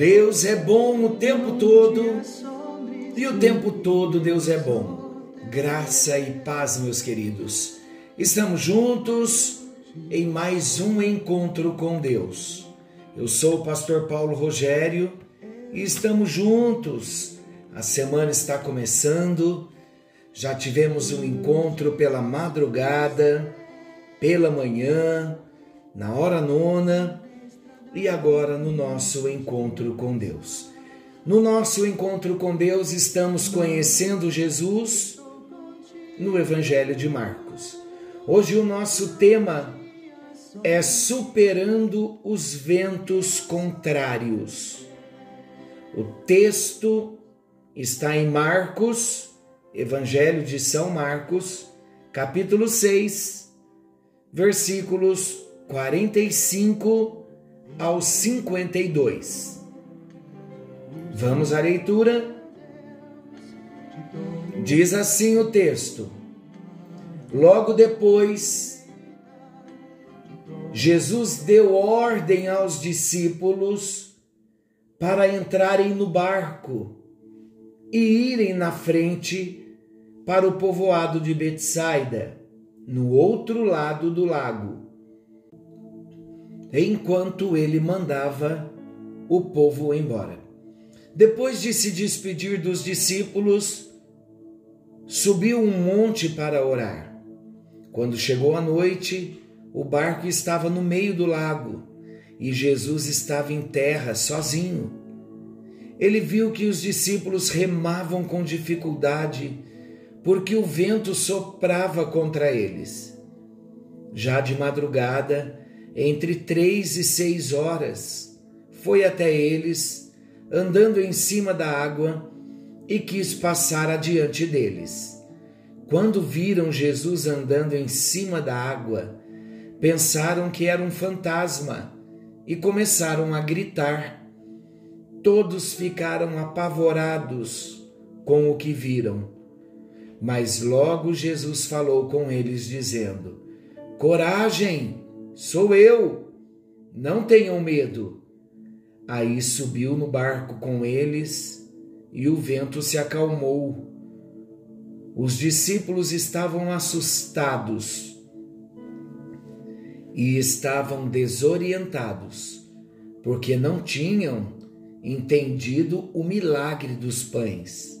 Deus é bom o tempo todo e o tempo todo Deus é bom. Graça e paz, meus queridos. Estamos juntos em mais um encontro com Deus. Eu sou o pastor Paulo Rogério e estamos juntos. A semana está começando. Já tivemos um encontro pela madrugada, pela manhã, na hora nona e agora no nosso encontro com Deus. No nosso encontro com Deus, estamos conhecendo Jesus no Evangelho de Marcos. Hoje o nosso tema é superando os ventos contrários. O texto está em Marcos, Evangelho de São Marcos, capítulo 6, versículos 45 ao 52. Vamos à leitura? Diz assim o texto: Logo depois, Jesus deu ordem aos discípulos para entrarem no barco e irem na frente para o povoado de Betsaida, no outro lado do lago enquanto ele mandava o povo embora. Depois de se despedir dos discípulos, subiu um monte para orar. Quando chegou a noite, o barco estava no meio do lago e Jesus estava em terra sozinho. Ele viu que os discípulos remavam com dificuldade porque o vento soprava contra eles. Já de madrugada, entre três e seis horas, foi até eles, andando em cima da água, e quis passar adiante deles. Quando viram Jesus andando em cima da água, pensaram que era um fantasma e começaram a gritar. Todos ficaram apavorados com o que viram. Mas logo Jesus falou com eles, dizendo: Coragem! Sou eu, não tenham medo. Aí subiu no barco com eles e o vento se acalmou. Os discípulos estavam assustados e estavam desorientados, porque não tinham entendido o milagre dos pães.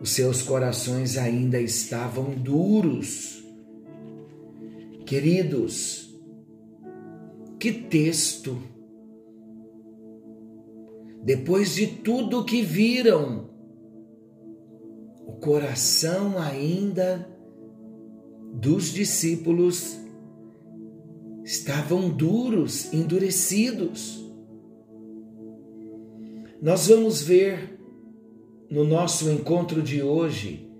Os seus corações ainda estavam duros. Queridos, que texto! Depois de tudo que viram, o coração ainda dos discípulos estavam duros, endurecidos. Nós vamos ver no nosso encontro de hoje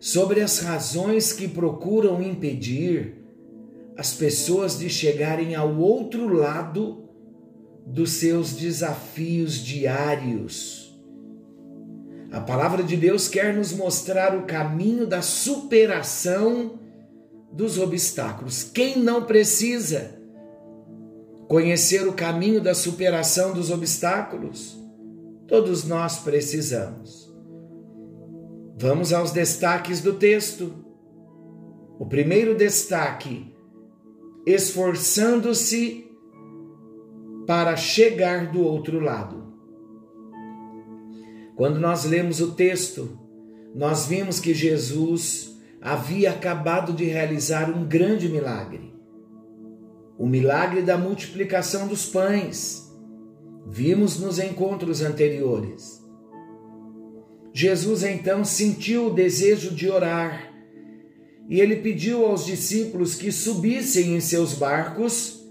sobre as razões que procuram impedir as pessoas de chegarem ao outro lado dos seus desafios diários. A palavra de Deus quer nos mostrar o caminho da superação dos obstáculos. Quem não precisa conhecer o caminho da superação dos obstáculos? Todos nós precisamos. Vamos aos destaques do texto. O primeiro destaque esforçando-se para chegar do outro lado. Quando nós lemos o texto, nós vimos que Jesus havia acabado de realizar um grande milagre. O milagre da multiplicação dos pães. Vimos nos encontros anteriores. Jesus então sentiu o desejo de orar e ele pediu aos discípulos que subissem em seus barcos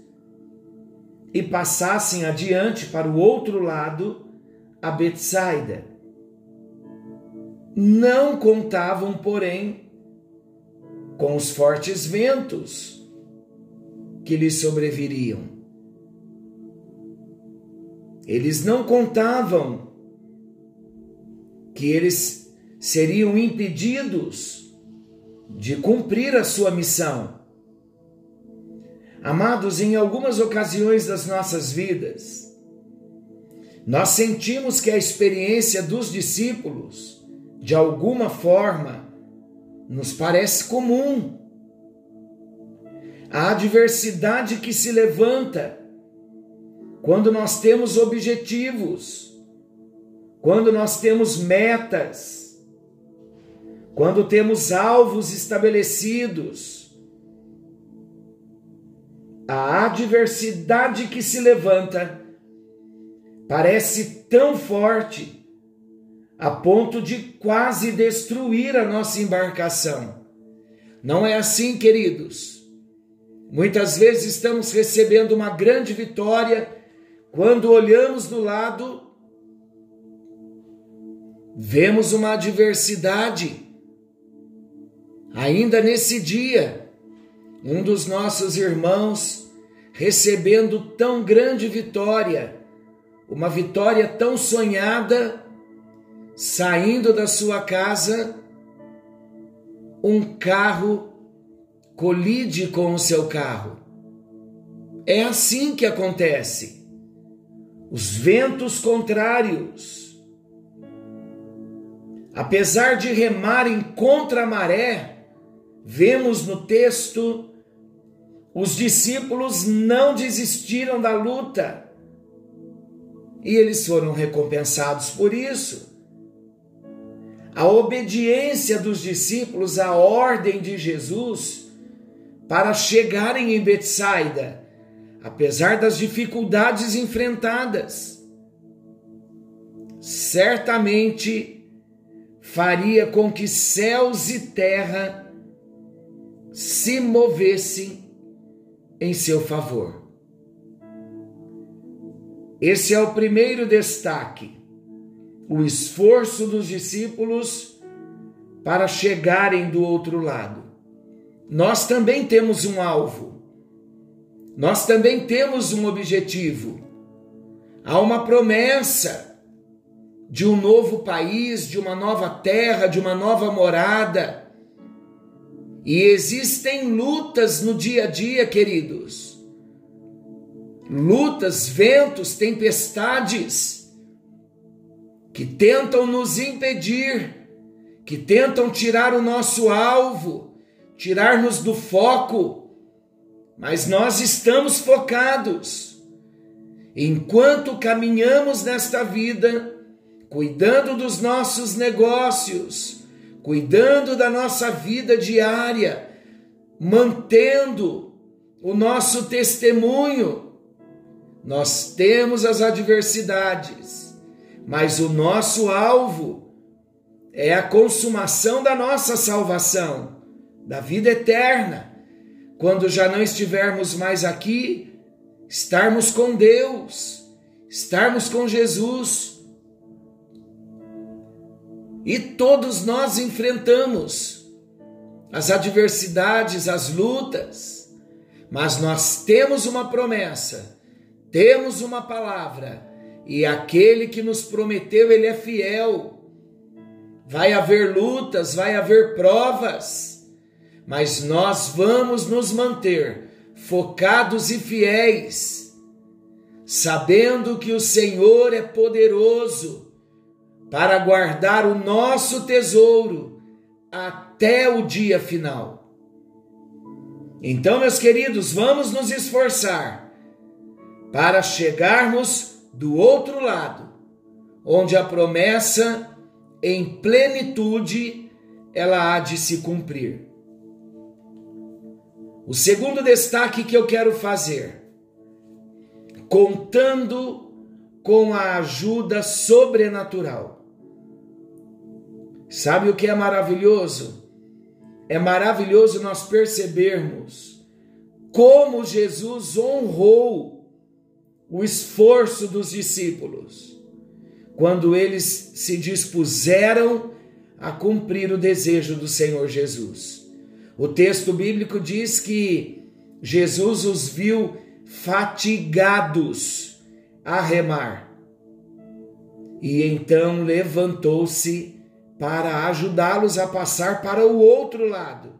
e passassem adiante para o outro lado, a Betsaida. não contavam, porém, com os fortes ventos que lhes sobreviriam. Eles não contavam que eles seriam impedidos de cumprir a sua missão. Amados, em algumas ocasiões das nossas vidas, nós sentimos que a experiência dos discípulos, de alguma forma, nos parece comum. A adversidade que se levanta quando nós temos objetivos, quando nós temos metas, quando temos alvos estabelecidos, a adversidade que se levanta parece tão forte a ponto de quase destruir a nossa embarcação. Não é assim, queridos. Muitas vezes estamos recebendo uma grande vitória quando olhamos do lado, vemos uma adversidade. Ainda nesse dia, um dos nossos irmãos recebendo tão grande vitória, uma vitória tão sonhada, saindo da sua casa, um carro colide com o seu carro. É assim que acontece. Os ventos contrários, apesar de remarem contra a maré, vemos no texto, os discípulos não desistiram da luta e eles foram recompensados por isso. A obediência dos discípulos à ordem de Jesus para chegarem em Betsaida, apesar das dificuldades enfrentadas, certamente faria com que céus e terra se movessem em seu favor. Esse é o primeiro destaque, o esforço dos discípulos para chegarem do outro lado. Nós também temos um alvo, nós também temos um objetivo. Há uma promessa de um novo país, de uma nova terra, de uma nova morada. E existem lutas no dia a dia, queridos lutas, ventos, tempestades que tentam nos impedir, que tentam tirar o nosso alvo, tirar-nos do foco, mas nós estamos focados. Enquanto caminhamos nesta vida, cuidando dos nossos negócios, cuidando da nossa vida diária, mantendo o nosso testemunho, nós temos as adversidades, mas o nosso alvo é a consumação da nossa salvação, da vida eterna. Quando já não estivermos mais aqui, estarmos com Deus, estarmos com Jesus. E todos nós enfrentamos as adversidades, as lutas, mas nós temos uma promessa temos uma palavra e aquele que nos prometeu, ele é fiel. Vai haver lutas, vai haver provas, mas nós vamos nos manter focados e fiéis, sabendo que o Senhor é poderoso para guardar o nosso tesouro até o dia final. Então, meus queridos, vamos nos esforçar para chegarmos do outro lado, onde a promessa em plenitude ela há de se cumprir. O segundo destaque que eu quero fazer, contando com a ajuda sobrenatural. Sabe o que é maravilhoso? É maravilhoso nós percebermos como Jesus honrou o esforço dos discípulos quando eles se dispuseram a cumprir o desejo do Senhor Jesus. O texto bíblico diz que Jesus os viu fatigados a remar. E então levantou-se para ajudá-los a passar para o outro lado.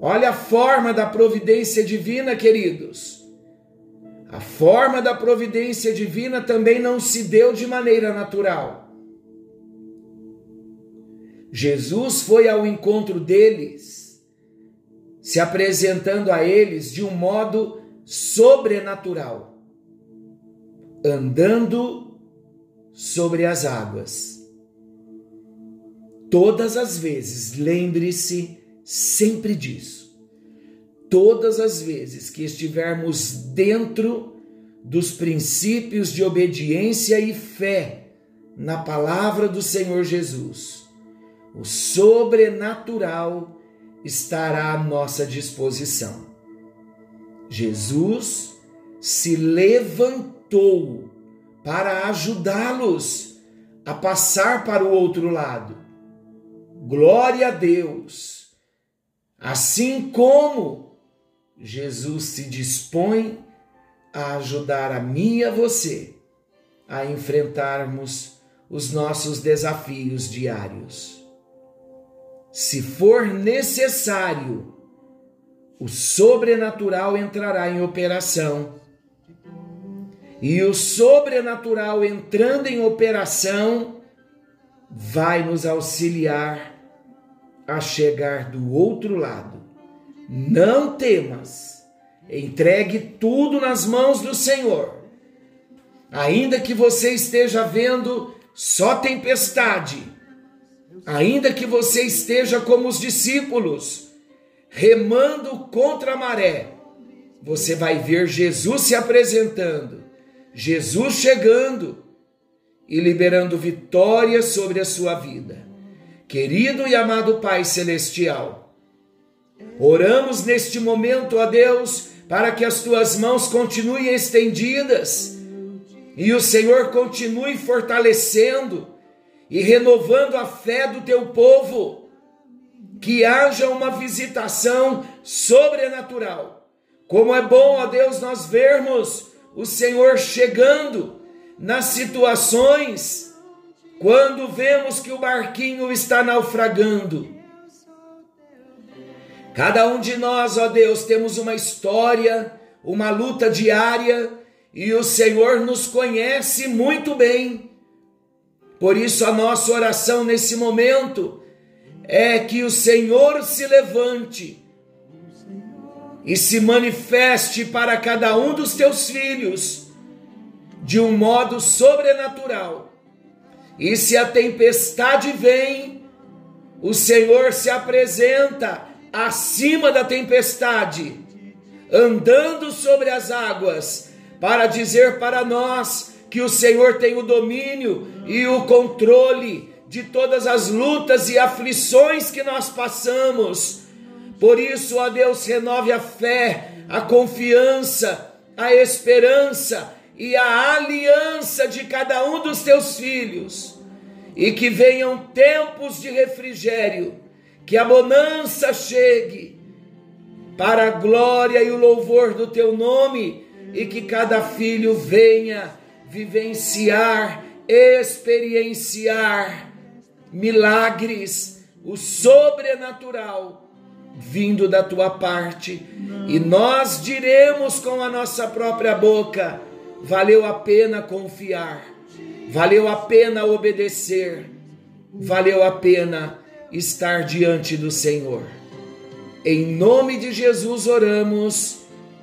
Olha a forma da providência divina, queridos. A forma da providência divina também não se deu de maneira natural. Jesus foi ao encontro deles, se apresentando a eles de um modo sobrenatural, andando sobre as águas. Todas as vezes, lembre-se sempre disso. Todas as vezes que estivermos dentro dos princípios de obediência e fé na palavra do Senhor Jesus, o sobrenatural estará à nossa disposição. Jesus se levantou para ajudá-los a passar para o outro lado Glória a Deus! Assim como Jesus se dispõe a ajudar a mim e a você a enfrentarmos os nossos desafios diários. Se for necessário, o sobrenatural entrará em operação. E o sobrenatural entrando em operação vai nos auxiliar a chegar do outro lado. Não temas, entregue tudo nas mãos do Senhor. Ainda que você esteja vendo só tempestade, ainda que você esteja como os discípulos, remando contra a maré, você vai ver Jesus se apresentando, Jesus chegando e liberando vitória sobre a sua vida. Querido e amado Pai Celestial, oramos neste momento a Deus para que as tuas mãos continuem estendidas e o Senhor continue fortalecendo e renovando a fé do teu povo. Que haja uma visitação sobrenatural. Como é bom, ó Deus, nós vermos o Senhor chegando nas situações quando vemos que o barquinho está naufragando. Cada um de nós, ó Deus, temos uma história, uma luta diária, e o Senhor nos conhece muito bem. Por isso, a nossa oração nesse momento é que o Senhor se levante e se manifeste para cada um dos teus filhos de um modo sobrenatural e se a tempestade vem, o Senhor se apresenta acima da tempestade, andando sobre as águas, para dizer para nós que o Senhor tem o domínio e o controle de todas as lutas e aflições que nós passamos. Por isso, ó Deus, renove a fé, a confiança, a esperança e a aliança de cada um dos teus filhos, e que venham tempos de refrigério, que a bonança chegue para a glória e o louvor do teu nome, e que cada filho venha vivenciar, experienciar milagres, o sobrenatural vindo da tua parte, e nós diremos com a nossa própria boca: valeu a pena confiar, valeu a pena obedecer, valeu a pena estar diante do Senhor. Em nome de Jesus oramos.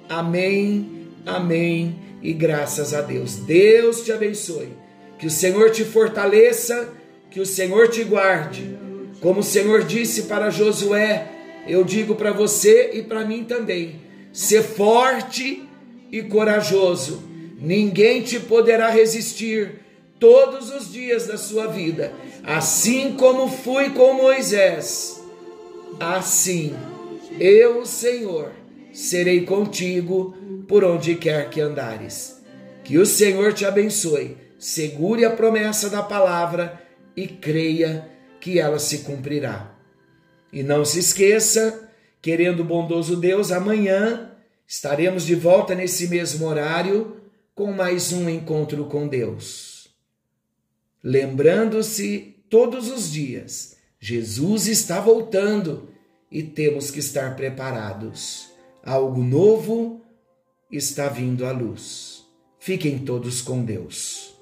Amém, amém e graças a Deus. Deus te abençoe. Que o Senhor te fortaleça, que o Senhor te guarde. Como o Senhor disse para Josué, eu digo para você e para mim também: ser forte e corajoso ninguém te poderá resistir todos os dias da sua vida. Assim como fui com Moisés, assim eu, Senhor, serei contigo por onde quer que andares. Que o Senhor te abençoe, segure a promessa da palavra e creia que ela se cumprirá. E não se esqueça, querendo o bondoso Deus, amanhã estaremos de volta nesse mesmo horário com mais um encontro com Deus. Lembrando-se todos os dias, Jesus está voltando e temos que estar preparados. Algo novo está vindo à luz. Fiquem todos com Deus.